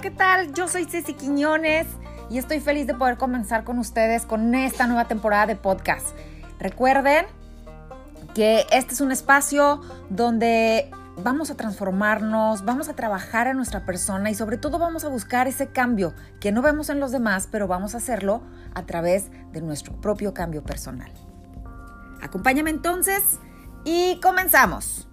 ¿qué tal? Yo soy Ceci Quiñones y estoy feliz de poder comenzar con ustedes con esta nueva temporada de podcast. Recuerden que este es un espacio donde vamos a transformarnos, vamos a trabajar en nuestra persona y sobre todo vamos a buscar ese cambio que no vemos en los demás, pero vamos a hacerlo a través de nuestro propio cambio personal. Acompáñame entonces y comenzamos.